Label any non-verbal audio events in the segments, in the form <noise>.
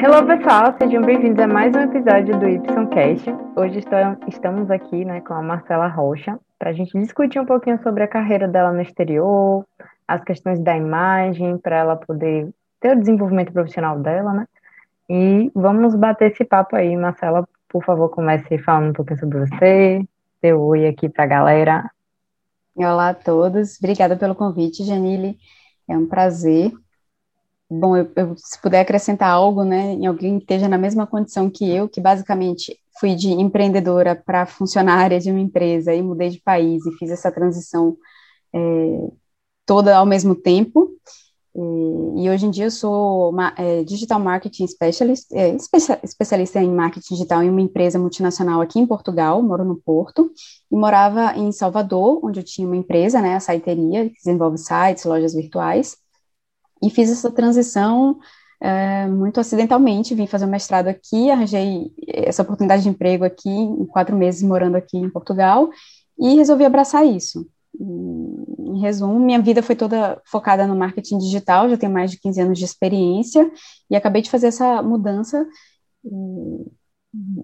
Hello pessoal, sejam bem-vindos a mais um episódio do YCast. Hoje estamos aqui né, com a Marcela Rocha para a gente discutir um pouquinho sobre a carreira dela no exterior, as questões da imagem, para ela poder ter o desenvolvimento profissional dela, né? E vamos bater esse papo aí. Marcela, por favor, comece falando um pouquinho sobre você, seu oi aqui para a galera. Olá a todos, obrigada pelo convite, Jamile. É um prazer bom, eu, eu, se puder acrescentar algo, né, em alguém que esteja na mesma condição que eu, que basicamente fui de empreendedora para funcionária de uma empresa e mudei de país e fiz essa transição é, toda ao mesmo tempo. E, e, hoje em dia eu sou uma, é, digital marketing specialist, é, especialista em marketing digital em uma empresa multinacional aqui em Portugal, moro no Porto, e morava em Salvador, onde eu tinha uma empresa, né, a Saiteria, que desenvolve sites, lojas virtuais, e fiz essa transição é, muito acidentalmente, vim fazer o um mestrado aqui, arranjei essa oportunidade de emprego aqui, em quatro meses morando aqui em Portugal, e resolvi abraçar isso. Em resumo, minha vida foi toda focada no marketing digital, já tenho mais de 15 anos de experiência, e acabei de fazer essa mudança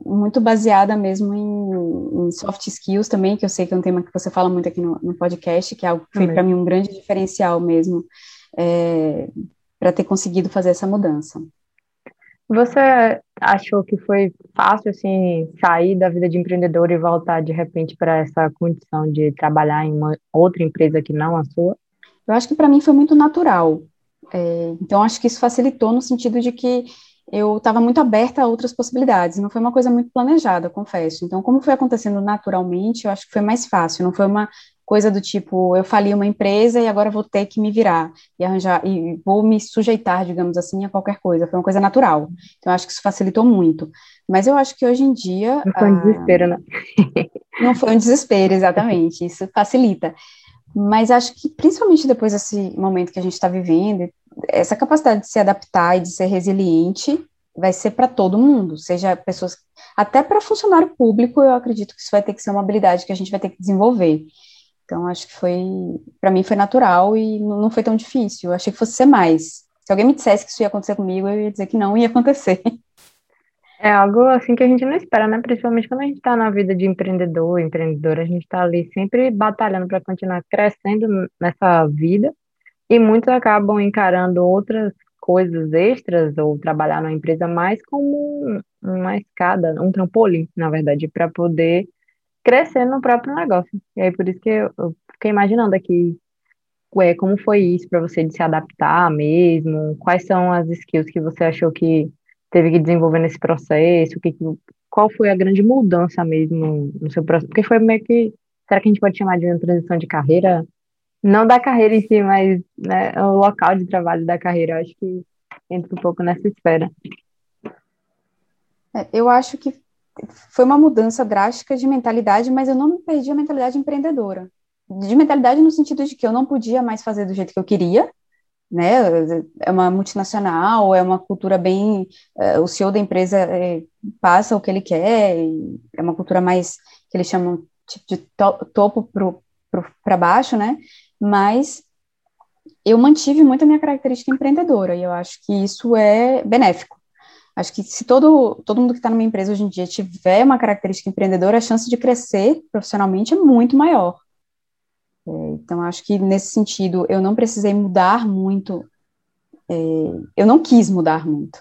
muito baseada mesmo em, em, soft skills também, que eu sei que é um tema que você fala muito aqui no, no podcast, que é algo que foi para mim um grande diferencial mesmo é, para ter conseguido fazer essa mudança. Você achou que foi fácil assim sair da vida de empreendedor e voltar de repente para essa condição de trabalhar em uma outra empresa que não a sua? Eu acho que para mim foi muito natural. É, então acho que isso facilitou no sentido de que eu estava muito aberta a outras possibilidades. Não foi uma coisa muito planejada, confesso. Então, como foi acontecendo naturalmente, eu acho que foi mais fácil. Não foi uma coisa do tipo, eu fali uma empresa e agora vou ter que me virar e arranjar, e vou me sujeitar, digamos assim, a qualquer coisa. Foi uma coisa natural. Então, eu acho que isso facilitou muito. Mas eu acho que hoje em dia. Não foi um desespero, né? <laughs> não foi um desespero, exatamente. Isso facilita. Mas acho que, principalmente depois desse momento que a gente está vivendo, essa capacidade de se adaptar e de ser resiliente vai ser para todo mundo, seja pessoas. Até para funcionário público, eu acredito que isso vai ter que ser uma habilidade que a gente vai ter que desenvolver. Então, acho que foi, para mim, foi natural e não foi tão difícil. Eu achei que fosse ser mais. Se alguém me dissesse que isso ia acontecer comigo, eu ia dizer que não ia acontecer. <laughs> É algo assim que a gente não espera, né? Principalmente quando a gente está na vida de empreendedor, empreendedora, a gente está ali sempre batalhando para continuar crescendo nessa vida e muitos acabam encarando outras coisas extras ou trabalhar numa empresa mais como uma escada, um trampolim, na verdade, para poder crescer no próprio negócio. E aí por isso que eu, eu fiquei imaginando aqui ué, como foi isso para você de se adaptar mesmo, quais são as skills que você achou que teve que desenvolver nesse processo, que, qual foi a grande mudança mesmo no seu processo, porque foi meio que, será que a gente pode chamar de uma transição de carreira? Não da carreira em si, mas né, o local de trabalho da carreira, eu acho que entra um pouco nessa esfera. É, eu acho que foi uma mudança drástica de mentalidade, mas eu não perdi a mentalidade empreendedora. De mentalidade no sentido de que eu não podia mais fazer do jeito que eu queria, né? É uma multinacional, é uma cultura bem. Uh, o CEO da empresa é, passa o que ele quer, é uma cultura mais que eles chamam tipo, de to topo para baixo, né? Mas eu mantive muito a minha característica empreendedora e eu acho que isso é benéfico. Acho que se todo, todo mundo que está numa empresa hoje em dia tiver uma característica empreendedora, a chance de crescer profissionalmente é muito maior. É, então, acho que nesse sentido, eu não precisei mudar muito, é, eu não quis mudar muito.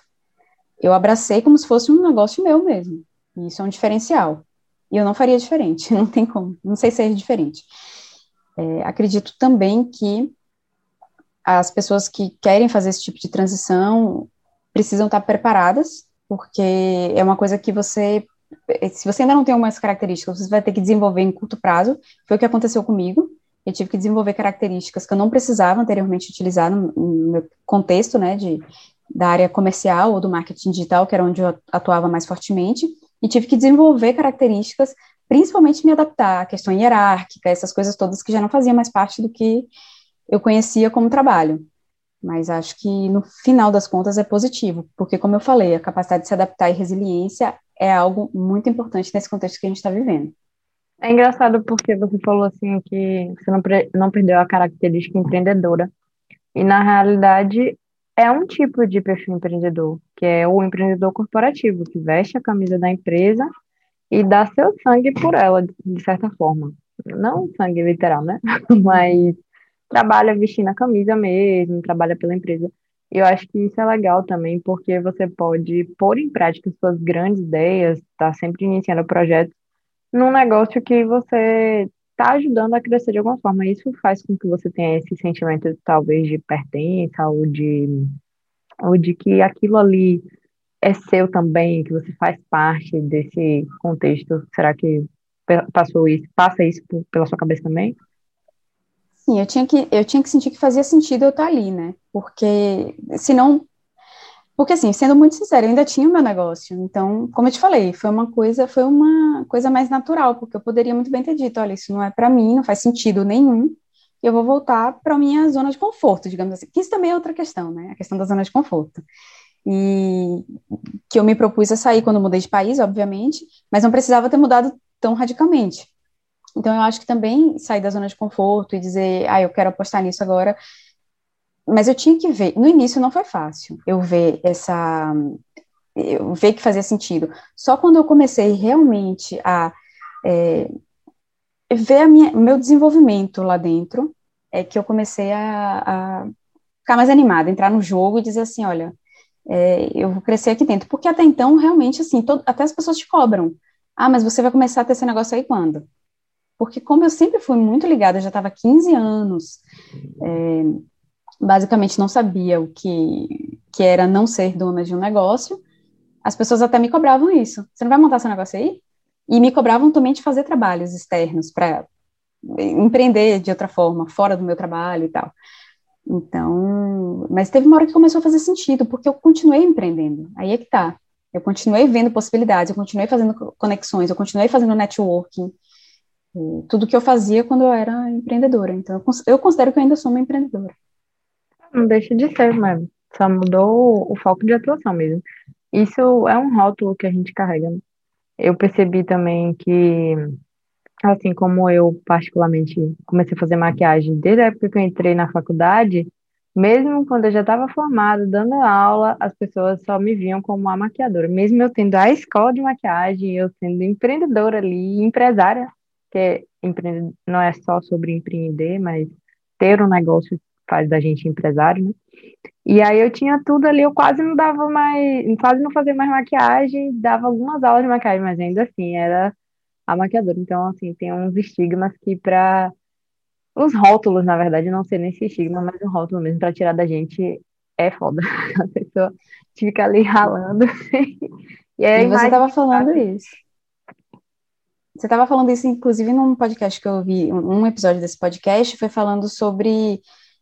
Eu abracei como se fosse um negócio meu mesmo. E isso é um diferencial. E eu não faria diferente, <laughs> não tem como, não sei ser diferente. É, acredito também que as pessoas que querem fazer esse tipo de transição precisam estar preparadas, porque é uma coisa que você, se você ainda não tem umas características, você vai ter que desenvolver em curto prazo. Foi o que aconteceu comigo. Eu tive que desenvolver características que eu não precisava anteriormente utilizar no, no meu contexto, né, de, da área comercial ou do marketing digital, que era onde eu atuava mais fortemente, e tive que desenvolver características, principalmente me adaptar à questão hierárquica, essas coisas todas que já não faziam mais parte do que eu conhecia como trabalho. Mas acho que no final das contas é positivo, porque, como eu falei, a capacidade de se adaptar e resiliência é algo muito importante nesse contexto que a gente está vivendo. É engraçado porque você falou assim que você não, não perdeu a característica empreendedora. E na realidade, é um tipo de perfil empreendedor, que é o empreendedor corporativo, que veste a camisa da empresa e dá seu sangue por ela, de certa forma. Não sangue literal, né? <laughs> Mas trabalha vestindo a camisa mesmo, trabalha pela empresa. E eu acho que isso é legal também, porque você pode pôr em prática suas grandes ideias, tá sempre iniciando projetos num negócio que você está ajudando a crescer de alguma forma. Isso faz com que você tenha esse sentimento, talvez, de pertença ou de, ou de que aquilo ali é seu também, que você faz parte desse contexto. Será que passou isso, passa isso pela sua cabeça também? Sim, eu tinha que, eu tinha que sentir que fazia sentido eu estar ali, né? Porque senão porque, assim, sendo muito sincera, eu ainda tinha o meu negócio. Então, como eu te falei, foi uma coisa, foi uma coisa mais natural, porque eu poderia muito bem ter dito, olha, isso não é para mim, não faz sentido nenhum, eu vou voltar para minha zona de conforto, digamos assim. Que isso também é outra questão, né? A questão da zona de conforto. E que eu me propus a sair quando mudei de país, obviamente, mas não precisava ter mudado tão radicalmente. Então, eu acho que também sair da zona de conforto e dizer, ah, eu quero apostar nisso agora, mas eu tinha que ver. No início não foi fácil eu ver essa. Eu ver que fazia sentido. Só quando eu comecei realmente a é, ver o meu desenvolvimento lá dentro, é que eu comecei a, a ficar mais animada, entrar no jogo e dizer assim: olha, é, eu vou crescer aqui dentro. Porque até então, realmente, assim, todo, até as pessoas te cobram. Ah, mas você vai começar a ter esse negócio aí quando? Porque como eu sempre fui muito ligada, já estava 15 anos, é, basicamente não sabia o que, que era não ser dona de um negócio, as pessoas até me cobravam isso. Você não vai montar seu negócio aí? E me cobravam também de fazer trabalhos externos para empreender de outra forma, fora do meu trabalho e tal. Então, mas teve uma hora que começou a fazer sentido, porque eu continuei empreendendo. Aí é que tá. Eu continuei vendo possibilidades, eu continuei fazendo conexões, eu continuei fazendo networking. Tudo que eu fazia quando eu era empreendedora. Então, eu considero que eu ainda sou uma empreendedora. Não deixa de ser, mas só mudou o foco de atuação mesmo. Isso é um rótulo que a gente carrega. Eu percebi também que, assim como eu particularmente comecei a fazer maquiagem desde a época que eu entrei na faculdade, mesmo quando eu já estava formada, dando aula, as pessoas só me viam como uma maquiadora. Mesmo eu tendo a escola de maquiagem, eu sendo empreendedora ali, empresária, que não é só sobre empreender, mas ter um negócio faz da gente empresário, né? E aí eu tinha tudo ali, eu quase não dava mais, quase não fazia mais maquiagem, dava algumas aulas de maquiagem, mas ainda assim era a maquiadora. Então, assim, tem uns estigmas que para os rótulos, na verdade, não sei nem se estigma, mas um rótulo mesmo para tirar da gente é foda. <laughs> A pessoa fica ali ralando. e, aí, e você estava falando isso. Você estava falando isso, inclusive, num podcast que eu ouvi, um episódio desse podcast foi falando sobre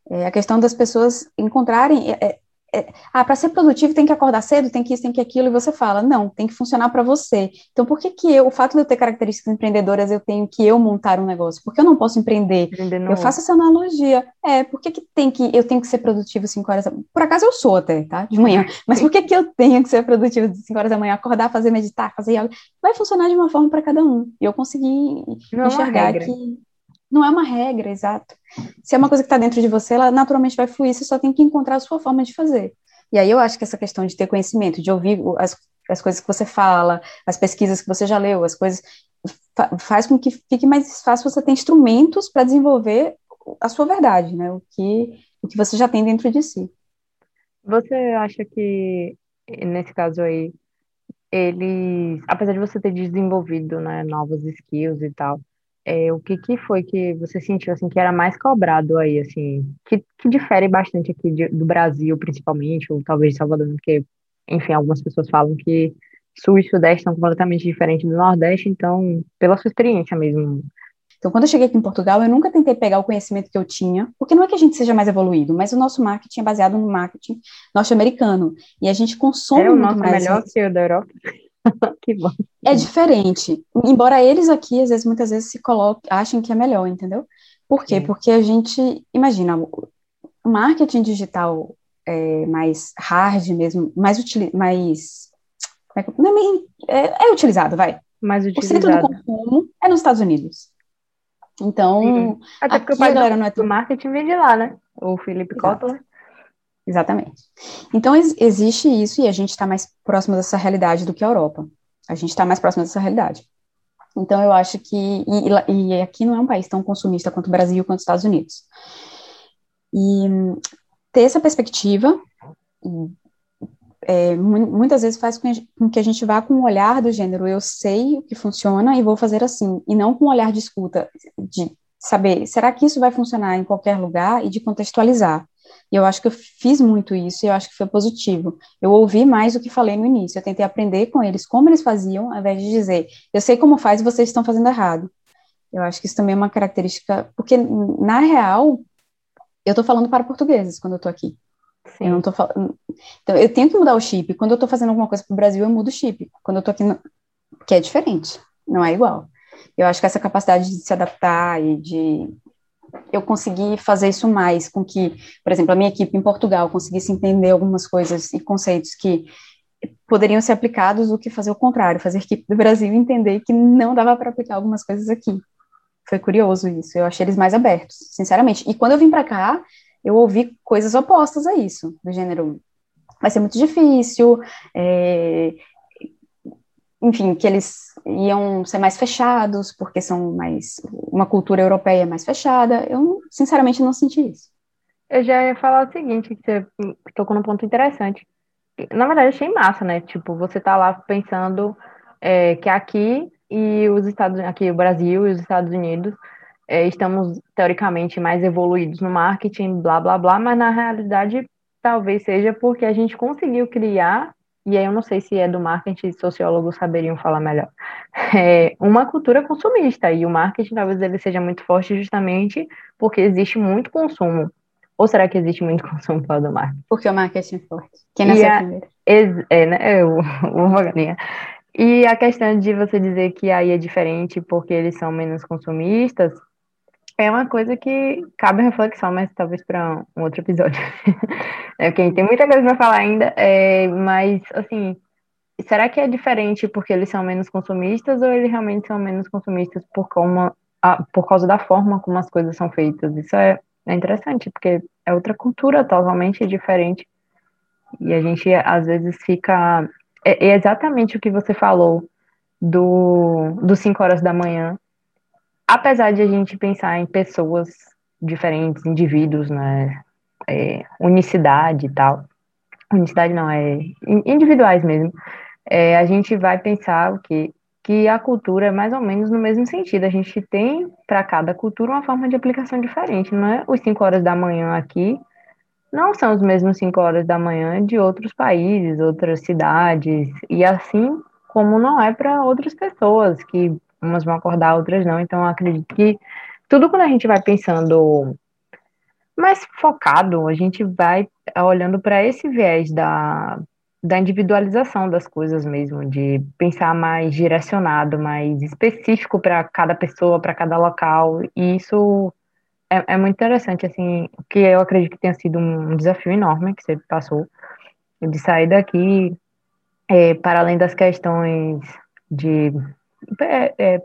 é, a questão das pessoas encontrarem. É, é, ah, para ser produtivo tem que acordar cedo, tem que isso, tem que aquilo, e você fala, não, tem que funcionar para você. Então, por que que eu, o fato de eu ter características empreendedoras, eu tenho que eu montar um negócio? Por que eu não posso empreender? eu faço essa analogia. É, por que que tem que, eu tenho que ser produtivo 5 horas da manhã? Por acaso eu sou até, tá? De manhã. <laughs> Mas por que que eu tenho que ser produtivo de 5 horas da manhã, acordar, fazer meditar, fazer algo? Vai funcionar de uma forma para cada um. E eu consegui não enxergar que não é uma regra, exato. Se é uma coisa que está dentro de você, ela naturalmente vai fluir, você só tem que encontrar a sua forma de fazer. E aí eu acho que essa questão de ter conhecimento, de ouvir as, as coisas que você fala, as pesquisas que você já leu, as coisas, fa faz com que fique mais fácil você ter instrumentos para desenvolver a sua verdade, né? O que, o que você já tem dentro de si. Você acha que, nesse caso aí, eles, apesar de você ter desenvolvido, né, novas skills e tal, é, o que, que foi que você sentiu assim que era mais cobrado aí, assim, que, que difere bastante aqui de, do Brasil, principalmente, ou talvez de Salvador, porque, enfim, algumas pessoas falam que Sul e Sudeste são completamente diferentes do Nordeste, então, pela sua experiência mesmo. Então, quando eu cheguei aqui em Portugal, eu nunca tentei pegar o conhecimento que eu tinha, porque não é que a gente seja mais evoluído, mas o nosso marketing é baseado no marketing norte-americano, e a gente consome é, o nosso melhor que o da Europa. <laughs> que bom. É diferente. Embora eles aqui, às vezes, muitas vezes se coloquem, achem que é melhor, entendeu? Por quê? Sim. Porque a gente, imagina, o marketing digital é mais hard mesmo, mais, utili mais é, é, é, utilizado, vai. Mais utilizado. O centro do consumo é nos Estados Unidos. Então, Sim. até porque o pai não é do marketing vem de lá, né? O Felipe Cotler. Exatamente. Então, ex existe isso e a gente está mais próximo dessa realidade do que a Europa. A gente está mais próximo dessa realidade. Então, eu acho que. E, e, aqui não é um país tão consumista quanto o Brasil, quanto os Estados Unidos. E ter essa perspectiva é, muitas vezes faz com que a gente vá com o olhar do gênero eu sei o que funciona e vou fazer assim, e não com o olhar de escuta, de saber, será que isso vai funcionar em qualquer lugar e de contextualizar. E eu acho que eu fiz muito isso e eu acho que foi positivo. Eu ouvi mais do que falei no início. Eu tentei aprender com eles como eles faziam, ao invés de dizer, eu sei como faz e vocês estão fazendo errado. Eu acho que isso também é uma característica, porque na real, eu estou falando para portugueses quando eu estou aqui. Sim. Eu não tô falando. Então, eu tenho que mudar o chip. Quando eu estou fazendo alguma coisa para o Brasil, eu mudo o chip. Quando eu estou aqui, no... que é diferente, não é igual. Eu acho que essa capacidade de se adaptar e de eu conseguir fazer isso mais, com que, por exemplo, a minha equipe em Portugal conseguisse entender algumas coisas e conceitos que poderiam ser aplicados do que fazer o contrário, fazer a equipe do Brasil entender que não dava para aplicar algumas coisas aqui. Foi curioso isso, eu achei eles mais abertos, sinceramente. E quando eu vim para cá, eu ouvi coisas opostas a isso, do gênero, vai ser muito difícil, é, enfim, que eles iam ser mais fechados, porque são mais, uma cultura europeia mais fechada. Eu, sinceramente, não senti isso. Eu já ia falar o seguinte, que você tocou num ponto interessante. Na verdade, achei massa, né? Tipo, você tá lá pensando é, que aqui e os Estados aqui o Brasil e os Estados Unidos é, estamos teoricamente mais evoluídos no marketing, blá blá blá, mas na realidade talvez seja porque a gente conseguiu criar e aí eu não sei se é do marketing, sociólogos saberiam falar melhor, <laughs> é uma cultura consumista, e o marketing talvez ele seja muito forte justamente porque existe muito consumo. Ou será que existe muito <laughs> consumo fora do marketing? Porque o marketing é forte. Quem nasceu a, primeiro? É, né, é o, <laughs> o E a questão de você dizer que aí é diferente porque eles são menos consumistas, é uma coisa que cabe reflexão, mas talvez para um outro episódio. <laughs> é, tem muita coisa para falar ainda, é, mas, assim, será que é diferente porque eles são menos consumistas ou eles realmente são menos consumistas por, como, a, por causa da forma como as coisas são feitas? Isso é, é interessante, porque é outra cultura totalmente diferente. E a gente, às vezes, fica. É, é exatamente o que você falou do, do 5 horas da manhã apesar de a gente pensar em pessoas diferentes, indivíduos, né, é, unicidade e tal, unicidade não, é individuais mesmo, é, a gente vai pensar o que que a cultura é mais ou menos no mesmo sentido. A gente tem para cada cultura uma forma de aplicação diferente, não é? Os 5 horas da manhã aqui não são os mesmos 5 horas da manhã de outros países, outras cidades, e assim como não é para outras pessoas que umas vão acordar, outras não. Então, acredito que tudo quando a gente vai pensando mais focado, a gente vai olhando para esse viés da, da individualização das coisas mesmo, de pensar mais direcionado, mais específico para cada pessoa, para cada local. E isso é, é, muito interessante, assim, que eu acredito que tenha sido um desafio enorme que você passou, de sair daqui, é, para além das questões de é, é,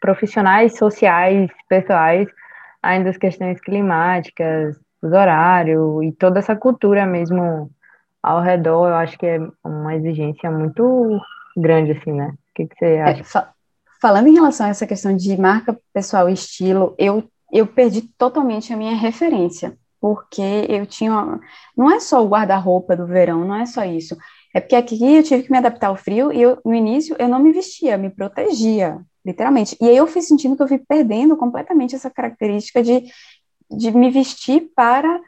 profissionais, sociais, pessoais, ainda as questões climáticas, os horários e toda essa cultura mesmo ao redor, eu acho que é uma exigência muito grande, assim, né? O que, que você é, acha? É, fa falando em relação a essa questão de marca pessoal e estilo, eu, eu perdi totalmente a minha referência, porque eu tinha. Não é só o guarda-roupa do verão, não é só isso. É porque aqui eu tive que me adaptar ao frio e eu, no início eu não me vestia, me protegia, literalmente. E aí eu fui sentindo que eu fui perdendo completamente essa característica de, de me vestir para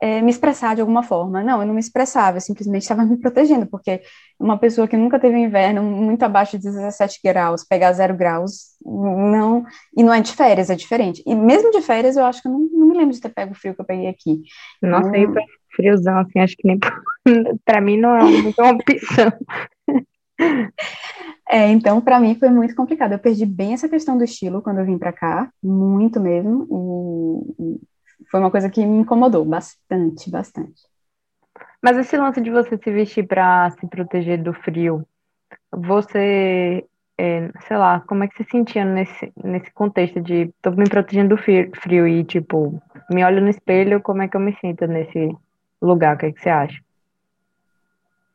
é, me expressar de alguma forma. Não, eu não me expressava, eu simplesmente estava me protegendo, porque uma pessoa que nunca teve um inverno muito abaixo de 17 graus, pegar zero graus, não, e não é de férias, é diferente. E mesmo de férias, eu acho que eu não, não me lembro de ter pego o frio que eu peguei aqui. Nossa, então, aí friozão, assim, acho que nem <laughs> para mim não é uma opção. É, então, para mim foi muito complicado. Eu perdi bem essa questão do estilo quando eu vim para cá, muito mesmo, e, foi uma coisa que me incomodou bastante, bastante. Mas esse lance de você se vestir para se proteger do frio, você, é, sei lá, como é que se sentia nesse, nesse contexto de tô me protegendo do frio, frio e, tipo, me olho no espelho, como é que eu me sinto nesse, lugar? O que, é que você acha?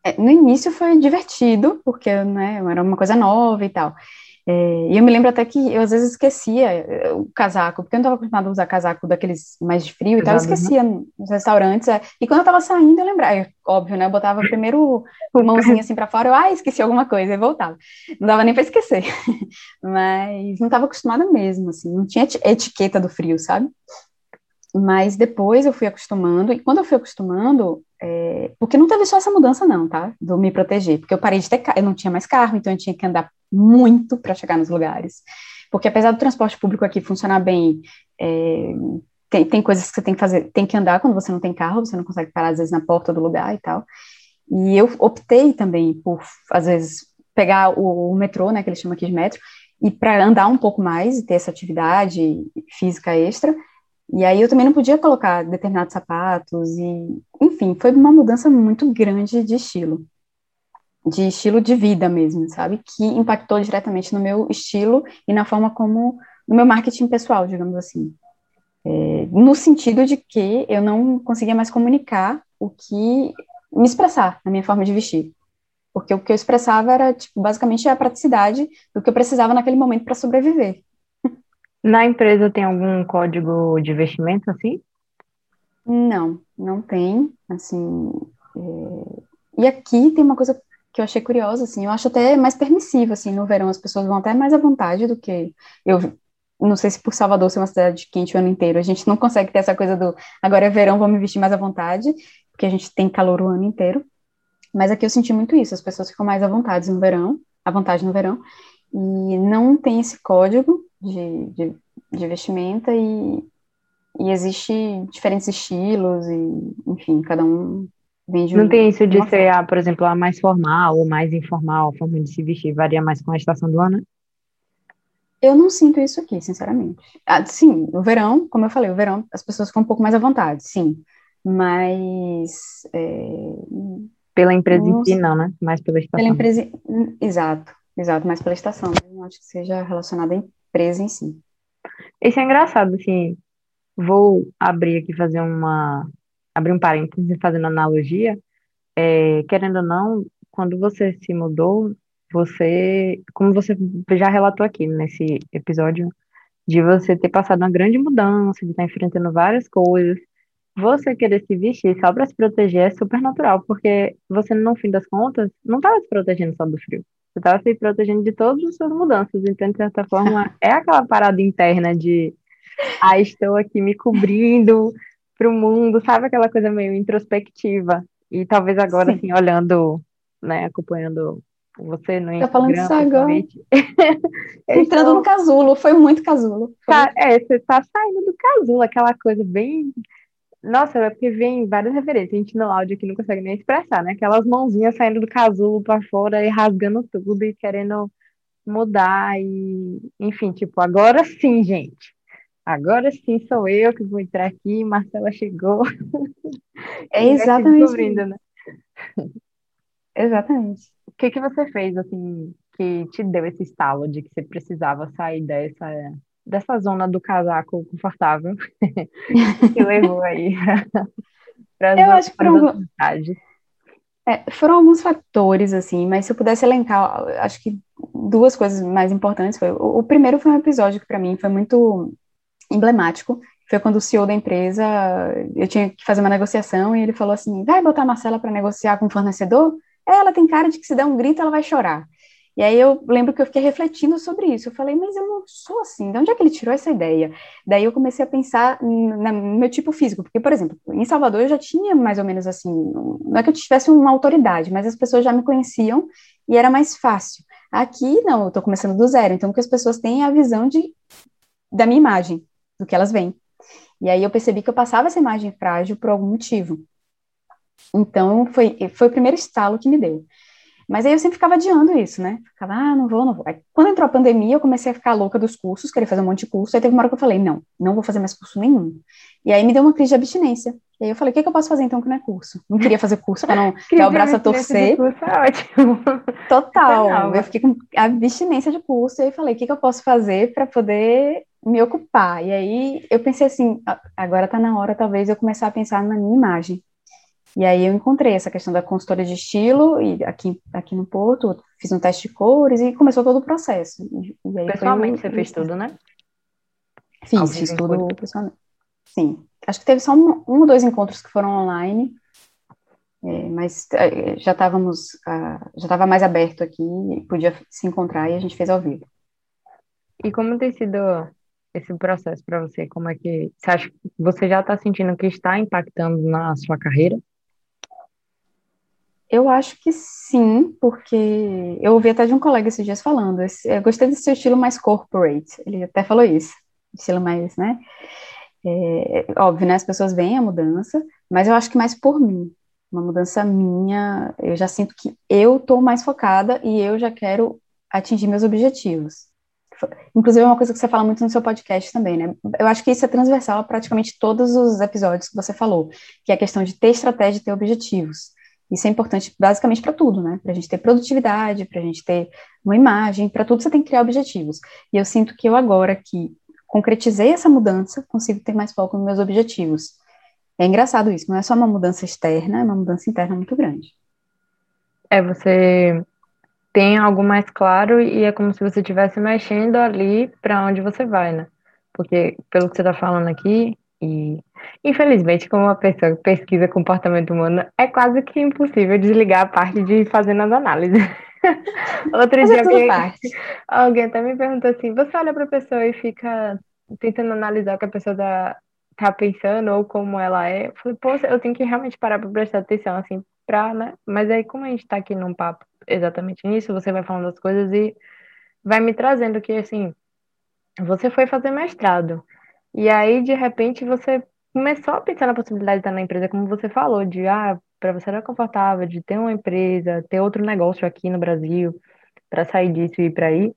É, no início foi divertido, porque né, era uma coisa nova e tal. É, e eu me lembro até que eu às vezes esquecia é, o casaco, porque eu não estava acostumada a usar casaco daqueles mais de frio e tal, eu né? esquecia nos restaurantes. É, e quando eu estava saindo, eu lembrava, é, óbvio, né? Eu botava <laughs> primeiro mãozinha assim para fora, eu, ah, esqueci alguma coisa, e voltava. Não dava nem para esquecer. <laughs> Mas não estava acostumada mesmo, assim, não tinha etiqueta do frio, sabe? Mas depois eu fui acostumando, e quando eu fui acostumando, é, porque não teve só essa mudança, não, tá? Do me proteger, porque eu parei de ter eu não tinha mais carro, então eu tinha que andar muito para chegar nos lugares. Porque apesar do transporte público aqui funcionar bem, é, tem, tem coisas que você tem que fazer, tem que andar quando você não tem carro, você não consegue parar às vezes na porta do lugar e tal. E eu optei também por, às vezes, pegar o, o metrô, né, que eles chamam aqui de metro, e para andar um pouco mais e ter essa atividade física extra, e aí eu também não podia colocar determinados sapatos e, enfim, foi uma mudança muito grande de estilo, de estilo de vida mesmo, sabe? Que impactou diretamente no meu estilo e na forma como, no meu marketing pessoal, digamos assim. É, no sentido de que eu não conseguia mais comunicar o que, me expressar na minha forma de vestir. Porque o que eu expressava era, tipo, basicamente a praticidade do que eu precisava naquele momento para sobreviver. Na empresa tem algum código de vestimento assim? Não, não tem, assim, é... e aqui tem uma coisa que eu achei curiosa, assim, eu acho até mais permissivo, assim, no verão as pessoas vão até mais à vontade do que eu, não sei se por Salvador ser uma cidade quente o ano inteiro, a gente não consegue ter essa coisa do agora é verão, vou me vestir mais à vontade, porque a gente tem calor o ano inteiro, mas aqui eu senti muito isso, as pessoas ficam mais à vontade no verão, à vontade no verão, e não tem esse código de, de, de vestimenta e, e existe diferentes estilos e, enfim, cada um vende Não um, tem isso de ser, ah, por exemplo, a mais formal ou mais informal, a forma de se vestir varia mais com a estação do ano? Eu não sinto isso aqui, sinceramente. Ah, sim, o verão, como eu falei, o verão as pessoas ficam um pouco mais à vontade, sim. Mas. É... Pela empresa em si, não, né? Mais pela estação. Pela empresa. Exato. Exato, mais pela estação. Não acho que seja relacionada empresa em si. Isso é engraçado, assim. Vou abrir aqui, fazer uma. abrir um parênteses, fazendo analogia. É, querendo ou não, quando você se mudou, você. Como você já relatou aqui nesse episódio, de você ter passado uma grande mudança, de estar enfrentando várias coisas. Você querer se vestir só para se proteger é super natural, porque você, no fim das contas, não estava se protegendo só do frio. Você estava se protegendo de todas as suas mudanças. Então, de certa forma, é aquela parada interna de ah, estou aqui me cobrindo para o mundo, sabe? Aquela coisa meio introspectiva. E talvez agora, Sim. assim, olhando, né, acompanhando você no Instagram. Tá falando isso agora. <laughs> Entrando no casulo, foi muito casulo. Foi. Tá, é, você tá saindo do casulo, aquela coisa bem nossa, é porque vem várias referências. A gente no áudio aqui não consegue nem expressar, né? Aquelas mãozinhas saindo do casulo para fora e rasgando tudo e querendo mudar. E, enfim, tipo, agora sim, gente. Agora sim sou eu que vou entrar aqui. Marcela chegou. <laughs> É exatamente. né? <laughs> Exatamente. O que que você fez, assim, que te deu esse estalo de que você precisava sair dessa dessa zona do casaco confortável <laughs> que levou aí <laughs> para Eu acho que foram, é, foram alguns fatores, assim, mas se eu pudesse elencar, acho que duas coisas mais importantes foi, o, o primeiro foi um episódio que para mim foi muito emblemático, foi quando o CEO da empresa, eu tinha que fazer uma negociação e ele falou assim, vai botar a Marcela para negociar com o fornecedor? Ela tem cara de que se der um grito ela vai chorar. E aí eu lembro que eu fiquei refletindo sobre isso. Eu falei, mas eu não sou assim, de onde é que ele tirou essa ideia? Daí eu comecei a pensar no meu tipo físico, porque, por exemplo, em Salvador eu já tinha mais ou menos assim, não é que eu tivesse uma autoridade, mas as pessoas já me conheciam e era mais fácil. Aqui, não, eu estou começando do zero, então o que as pessoas têm é a visão de, da minha imagem, do que elas veem. E aí eu percebi que eu passava essa imagem frágil por algum motivo. Então, foi, foi o primeiro estalo que me deu. Mas aí eu sempre ficava adiando isso, né? Ficava, ah, não vou, não vou. Aí, quando entrou a pandemia, eu comecei a ficar louca dos cursos, queria fazer um monte de curso. Aí teve uma hora que eu falei, não, não vou fazer mais curso nenhum. E aí me deu uma crise de abstinência. E aí eu falei, o que, que eu posso fazer então que não é curso? Não queria fazer curso para não <laughs> dar o braço a torcer. Curso é ótimo. <laughs> Total. eu fiquei com abstinência de curso. E aí falei, o que, que eu posso fazer para poder me ocupar? E aí eu pensei assim, agora tá na hora talvez eu começar a pensar na minha imagem. E aí eu encontrei essa questão da consultoria de estilo e aqui, aqui no Porto, fiz um teste de cores e começou todo o processo. E, e Pessoalmente você fez tudo, né? Fiz, fiz tudo pessoalmente. Sim. Acho que teve só um, um ou dois encontros que foram online, é, mas é, já estávamos, uh, já estava mais aberto aqui, podia se encontrar e a gente fez ao vivo. E como tem sido esse processo para você? Como é que você acha você já está sentindo que está impactando na sua carreira? Eu acho que sim, porque eu ouvi até de um colega esses dias falando, eu gostei desse seu estilo mais corporate, ele até falou isso, estilo mais, né? É, óbvio, né? As pessoas veem a mudança, mas eu acho que mais por mim, uma mudança minha, eu já sinto que eu estou mais focada e eu já quero atingir meus objetivos. Inclusive, é uma coisa que você fala muito no seu podcast também, né? Eu acho que isso é transversal a praticamente todos os episódios que você falou, que é a questão de ter estratégia e ter objetivos. Isso é importante basicamente para tudo, né? Para a gente ter produtividade, para a gente ter uma imagem, para tudo você tem que criar objetivos. E eu sinto que eu agora que concretizei essa mudança, consigo ter mais foco nos meus objetivos. É engraçado isso, não é só uma mudança externa, é uma mudança interna muito grande. É, você tem algo mais claro e é como se você estivesse mexendo ali para onde você vai, né? Porque, pelo que você está falando aqui, e infelizmente, como uma pessoa que pesquisa comportamento humano, é quase que impossível desligar a parte de fazendo as análises. <laughs> Outro Mas dia, é alguém, alguém até me perguntou assim: você olha para a pessoa e fica tentando analisar o que a pessoa está tá pensando ou como ela é? Eu falei, pô, eu tenho que realmente parar para prestar atenção, assim, pra, né? Mas aí, como a gente está aqui num papo exatamente nisso, você vai falando as coisas e vai me trazendo que, assim, você foi fazer mestrado. E aí, de repente, você começou a pensar na possibilidade de estar na empresa, como você falou, de, ah, para você era confortável, de ter uma empresa, ter outro negócio aqui no Brasil, para sair disso e ir para aí.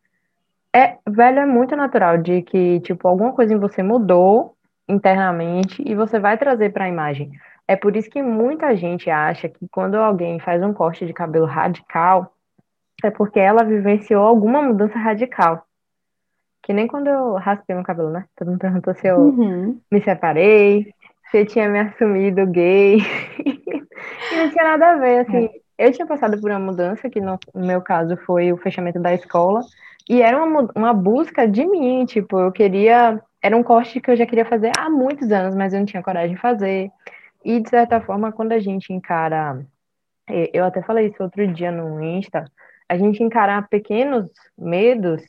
É, velho, é muito natural de que, tipo, alguma coisa em você mudou internamente e você vai trazer para a imagem. É por isso que muita gente acha que quando alguém faz um corte de cabelo radical, é porque ela vivenciou alguma mudança radical. Que nem quando eu raspei meu cabelo, né? Todo mundo perguntou se eu uhum. me separei, se eu tinha me assumido gay. <laughs> e não tinha nada a ver, assim. É. Eu tinha passado por uma mudança, que no, no meu caso foi o fechamento da escola, e era uma, uma busca de mim, tipo, eu queria. Era um corte que eu já queria fazer há muitos anos, mas eu não tinha coragem de fazer. E, de certa forma, quando a gente encara. Eu até falei isso outro dia no Insta. A gente encarar pequenos medos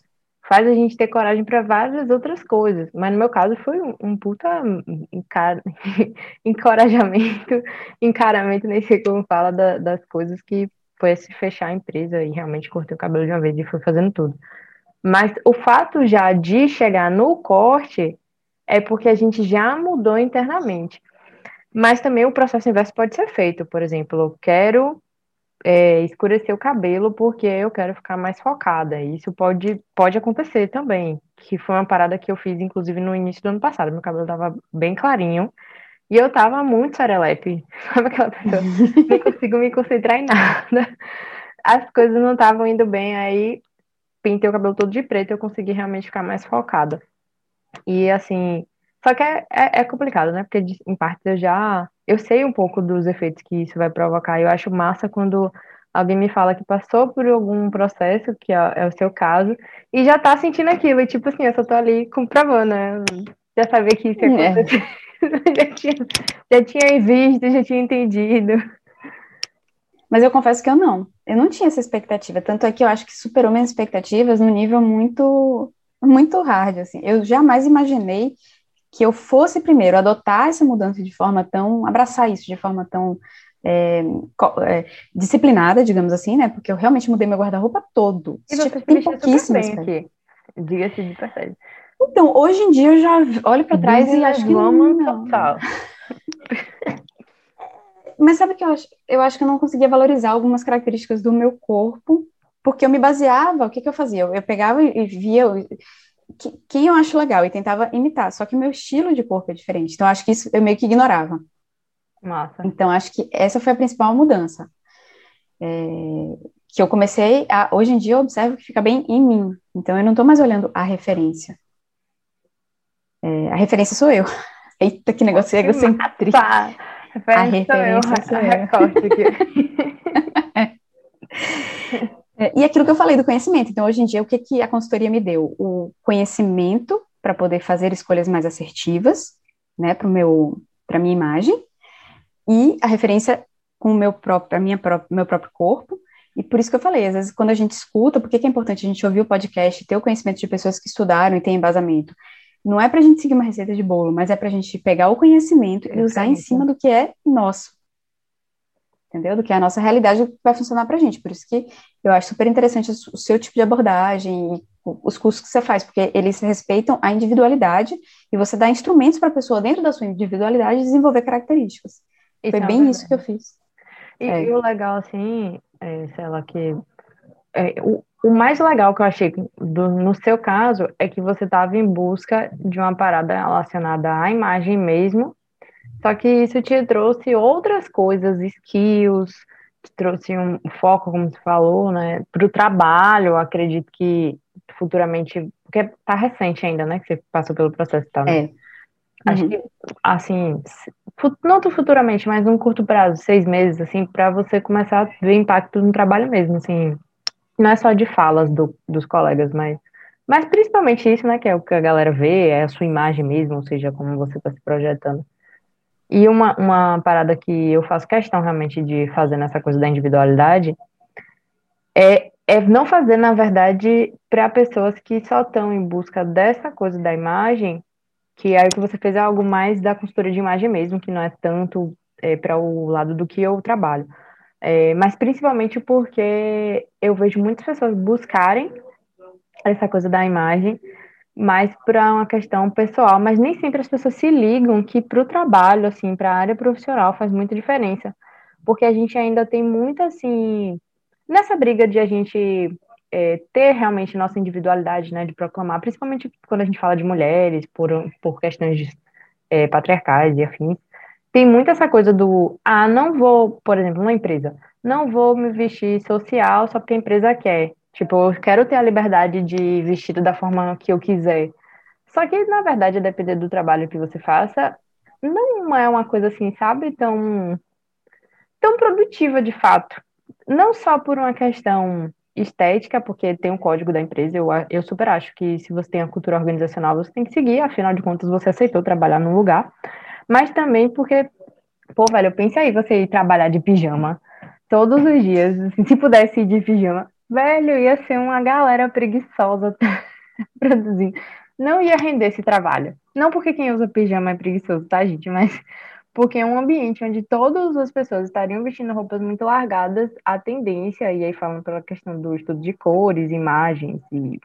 faz a gente ter coragem para várias outras coisas. Mas no meu caso foi um, um puta encar... <laughs> encorajamento, <laughs> encaramento, nem sei como fala, da, das coisas que foi se fechar a empresa e realmente cortei o cabelo de uma vez e foi fazendo tudo. Mas o fato já de chegar no corte é porque a gente já mudou internamente. Mas também o processo inverso pode ser feito. Por exemplo, eu quero é, escurecer o cabelo porque eu quero ficar mais focada. Isso pode, pode acontecer também. Que foi uma parada que eu fiz, inclusive, no início do ano passado. Meu cabelo tava bem clarinho. E eu tava muito serelepe. <laughs> Sabe aquela pessoa? não <laughs> consigo me concentrar em nada. As coisas não estavam indo bem. Aí pintei o cabelo todo de preto e eu consegui realmente ficar mais focada. E assim, só que é, é, é, complicado, né? Porque, em parte, eu já. Eu sei um pouco dos efeitos que isso vai provocar. Eu acho massa quando alguém me fala que passou por algum processo, que é, é o seu caso, e já tá sentindo aquilo. E, tipo assim, eu só tô ali comprovando, né? Já sabia que isso ia é. acontecer. <laughs> Já, tinha, já tinha visto, já tinha entendido. Mas eu confesso que eu não. Eu não tinha essa expectativa. Tanto é que eu acho que superou minhas expectativas no nível muito, muito hard, assim. Eu jamais imaginei que eu fosse primeiro adotar essa mudança de forma tão, abraçar isso de forma tão é, é, disciplinada, digamos assim, né? Porque eu realmente mudei meu guarda-roupa todo. E você tem pouquíssimas aqui. Diga-se de passagem. Então, hoje em dia eu já olho para trás e acho que vamos total. <laughs> Mas sabe que eu acho? Eu acho que eu não conseguia valorizar algumas características do meu corpo, porque eu me baseava, o que, que eu fazia? Eu, eu pegava e via quem eu acho legal e tentava imitar, só que meu estilo de corpo é diferente. Então, acho que isso eu meio que ignorava. Massa. Então, acho que essa foi a principal mudança. É, que eu comecei a. Hoje em dia, eu observo que fica bem em mim. Então, eu não estou mais olhando a referência. É, a referência sou eu. <laughs> Eita, que negócio egocêntrico. a referência sou eu, recorte aqui. <laughs> É, e aquilo que eu falei do conhecimento. Então, hoje em dia, o que, que a consultoria me deu? O conhecimento para poder fazer escolhas mais assertivas, né, para meu, para minha imagem, e a referência com o meu próprio, a minha própria, meu próprio corpo. E por isso que eu falei, às vezes quando a gente escuta, por que é importante a gente ouvir o podcast, ter o conhecimento de pessoas que estudaram e têm embasamento? Não é para a gente seguir uma receita de bolo, mas é para a gente pegar o conhecimento e usar em cima do que é nosso entendeu? Do que é a nossa realidade que vai funcionar para a gente. Por isso que eu acho super interessante o seu tipo de abordagem, os cursos que você faz, porque eles respeitam a individualidade e você dá instrumentos para a pessoa, dentro da sua individualidade, desenvolver características. Isso Foi é bem verdade. isso que eu fiz. E, é. e o legal, assim, é, sei lá, que é, o, o mais legal que eu achei do, no seu caso é que você estava em busca de uma parada relacionada à imagem mesmo, só que isso te trouxe outras coisas, skills, te trouxe um foco, como você falou, né, para o trabalho. Acredito que futuramente, porque tá recente ainda, né, que você passou pelo processo e tal, né? É. Acho uhum. que, assim, não tão futuramente, mas num curto prazo, seis meses, assim, para você começar a ver impacto no trabalho mesmo, assim, não é só de falas do, dos colegas, mas, mas principalmente isso, né, que é o que a galera vê, é a sua imagem mesmo, ou seja, como você está se projetando. E uma, uma parada que eu faço questão realmente de fazer nessa coisa da individualidade é, é não fazer, na verdade, para pessoas que só estão em busca dessa coisa da imagem, que aí o que você fez é algo mais da consultoria de imagem mesmo, que não é tanto é, para o lado do que eu trabalho. É, mas principalmente porque eu vejo muitas pessoas buscarem essa coisa da imagem mais para uma questão pessoal, mas nem sempre as pessoas se ligam que para o trabalho, assim, para a área profissional faz muita diferença, porque a gente ainda tem muito, assim, nessa briga de a gente é, ter realmente nossa individualidade, né, de proclamar, principalmente quando a gente fala de mulheres, por, por questões de, é, patriarcais e afins, tem muito essa coisa do, ah, não vou, por exemplo, uma empresa, não vou me vestir social só porque a empresa quer. Tipo, eu quero ter a liberdade de vestir da forma que eu quiser. Só que, na verdade, a depender do trabalho que você faça, não é uma coisa assim, sabe, tão, tão produtiva de fato. Não só por uma questão estética, porque tem um código da empresa, eu, eu super acho que se você tem a cultura organizacional, você tem que seguir, afinal de contas, você aceitou trabalhar num lugar, mas também porque, pô, velho, pense aí, você ir trabalhar de pijama todos os dias, assim, se pudesse ir de pijama, Velho, ia ser uma galera preguiçosa <laughs> produzindo. Não ia render esse trabalho. Não porque quem usa pijama é preguiçoso, tá, gente? Mas porque é um ambiente onde todas as pessoas estariam vestindo roupas muito largadas, a tendência, e aí falando pela questão do estudo de cores, imagens e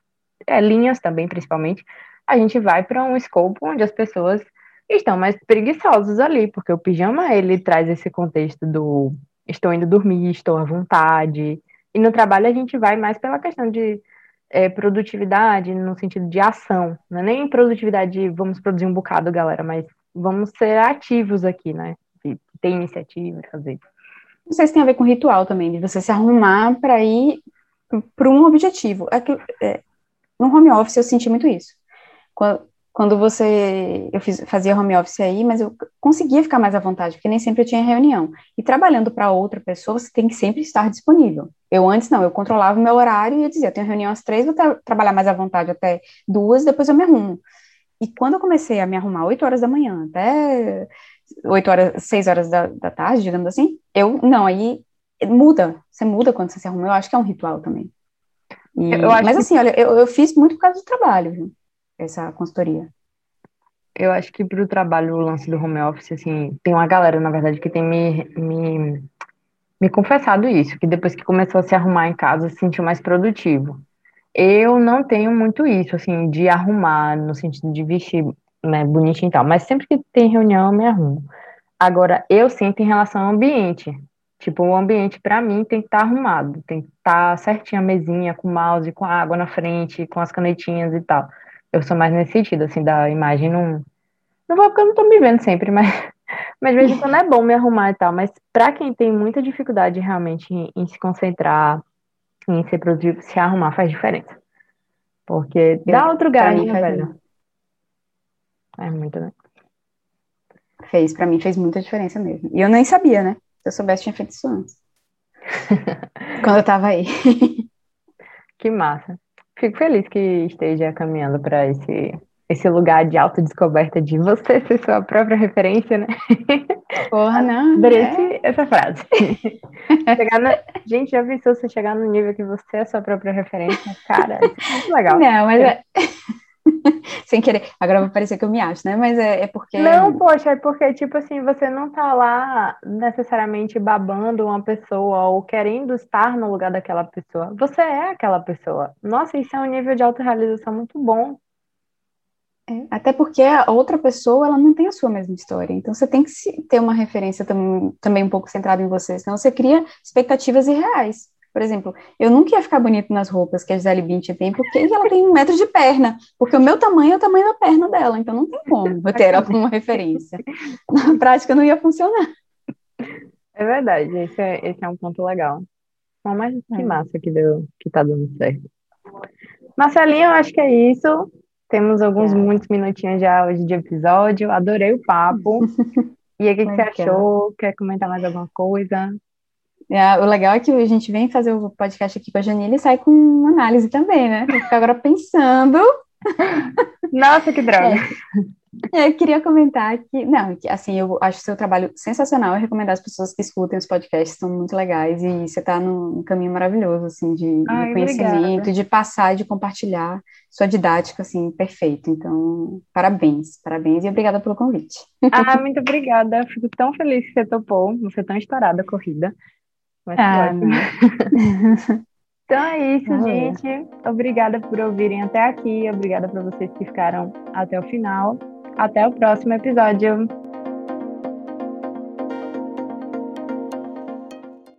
é, linhas também, principalmente, a gente vai para um escopo onde as pessoas estão mais preguiçosas ali, porque o pijama ele traz esse contexto do estou indo dormir, estou à vontade, e no trabalho a gente vai mais pela questão de é, produtividade, no sentido de ação. Não é nem produtividade de vamos produzir um bocado, galera, mas vamos ser ativos aqui, né? De ter iniciativa, fazer. Não sei se tem a ver com ritual também, de você se arrumar para ir para um objetivo. É que, é, no home office eu senti muito isso. Quando, quando você. Eu fiz, fazia home office aí, mas eu conseguia ficar mais à vontade, porque nem sempre eu tinha reunião. E trabalhando para outra pessoa, você tem que sempre estar disponível. Eu antes não, eu controlava o meu horário e eu dizia: eu tenho reunião às três, vou tra trabalhar mais à vontade até duas, depois eu me arrumo. E quando eu comecei a me arrumar 8 horas da manhã, até 8 horas, 6 horas da, da tarde, digamos assim, eu, não, aí muda, você muda quando você se arruma, eu acho que é um ritual também. E, mas assim, olha, eu, eu fiz muito por causa do trabalho, viu? essa consultoria? Eu acho que para o trabalho, o lance do home office, assim, tem uma galera, na verdade, que tem me, me, me confessado isso, que depois que começou a se arrumar em casa, se sentiu mais produtivo. Eu não tenho muito isso, assim, de arrumar, no sentido de vestir né, bonitinho e tal, mas sempre que tem reunião eu me arrumo. Agora, eu sinto em relação ao ambiente. Tipo, o ambiente para mim tem que estar tá arrumado, tem que estar tá certinho a mesinha, com o mouse, com a água na frente, com as canetinhas e tal eu sou mais nesse sentido, assim, da imagem não. Não vou porque eu não tô me vendo sempre, <laughs> mas, mas de vez quando é bom me arrumar e tal. Mas para quem tem muita dificuldade realmente em, em, se concentrar, em ser produtivo, se arrumar faz diferença. Porque dá outro gás, né, velho? É muito, né? Fez, para mim fez muita diferença mesmo. E eu nem sabia, né? Se eu soubesse, tinha feito isso antes. <laughs> Quando eu tava aí. que massa. Fico feliz que esteja caminhando para esse esse lugar de autodescoberta de você <laughs> ser sua própria referência, né? Porra, <laughs> não. Adorei é. essa frase. <laughs> chegar na... Gente, já pensou você chegar no nível que você é sua própria referência? Cara, é muito legal. Não, mas é... Sem querer. Agora vai parecer que eu me acho, né? Mas é, é porque. Não, poxa, é porque, tipo assim, você não tá lá necessariamente babando uma pessoa ou querendo estar no lugar daquela pessoa. Você é aquela pessoa. Nossa, isso é um nível de autorrealização muito bom. É, até porque a outra pessoa ela não tem a sua mesma história, então você tem que ter uma referência tam, também um pouco centrada em você, senão você cria expectativas irreais. Por exemplo, eu nunca ia ficar bonito nas roupas que a Gisele Bündchen tem, porque ela tem um metro de perna, porque o meu tamanho é o tamanho da perna dela, então não tem como eu ter ela como referência. Na prática não ia funcionar. É verdade, esse é, esse é um ponto legal. Mas que é. massa que deu, que tá dando certo. Marcelinho, eu acho que é isso. Temos alguns é. muitos minutinhos já hoje de episódio. Adorei o papo. <laughs> E aí, o que, que você achou? Quer comentar mais alguma coisa? É, o legal é que a gente vem fazer o podcast aqui com a Janine e sai com análise também, né? Eu fico agora pensando. Nossa, que droga! É. Eu queria comentar que, não, que, assim, eu acho o seu trabalho sensacional, eu recomendo às pessoas que escutem os podcasts, são muito legais, e você está num caminho maravilhoso, assim, de, Ai, de conhecimento, obrigada. de passar, de compartilhar sua didática, assim, perfeito, então, parabéns, parabéns, e obrigada pelo convite. Ah, muito obrigada, fico tão feliz que você topou, você é tão estourada a corrida, mas ah, <laughs> Então é isso, gente. Obrigada por ouvirem até aqui. Obrigada para vocês que ficaram até o final. Até o próximo episódio.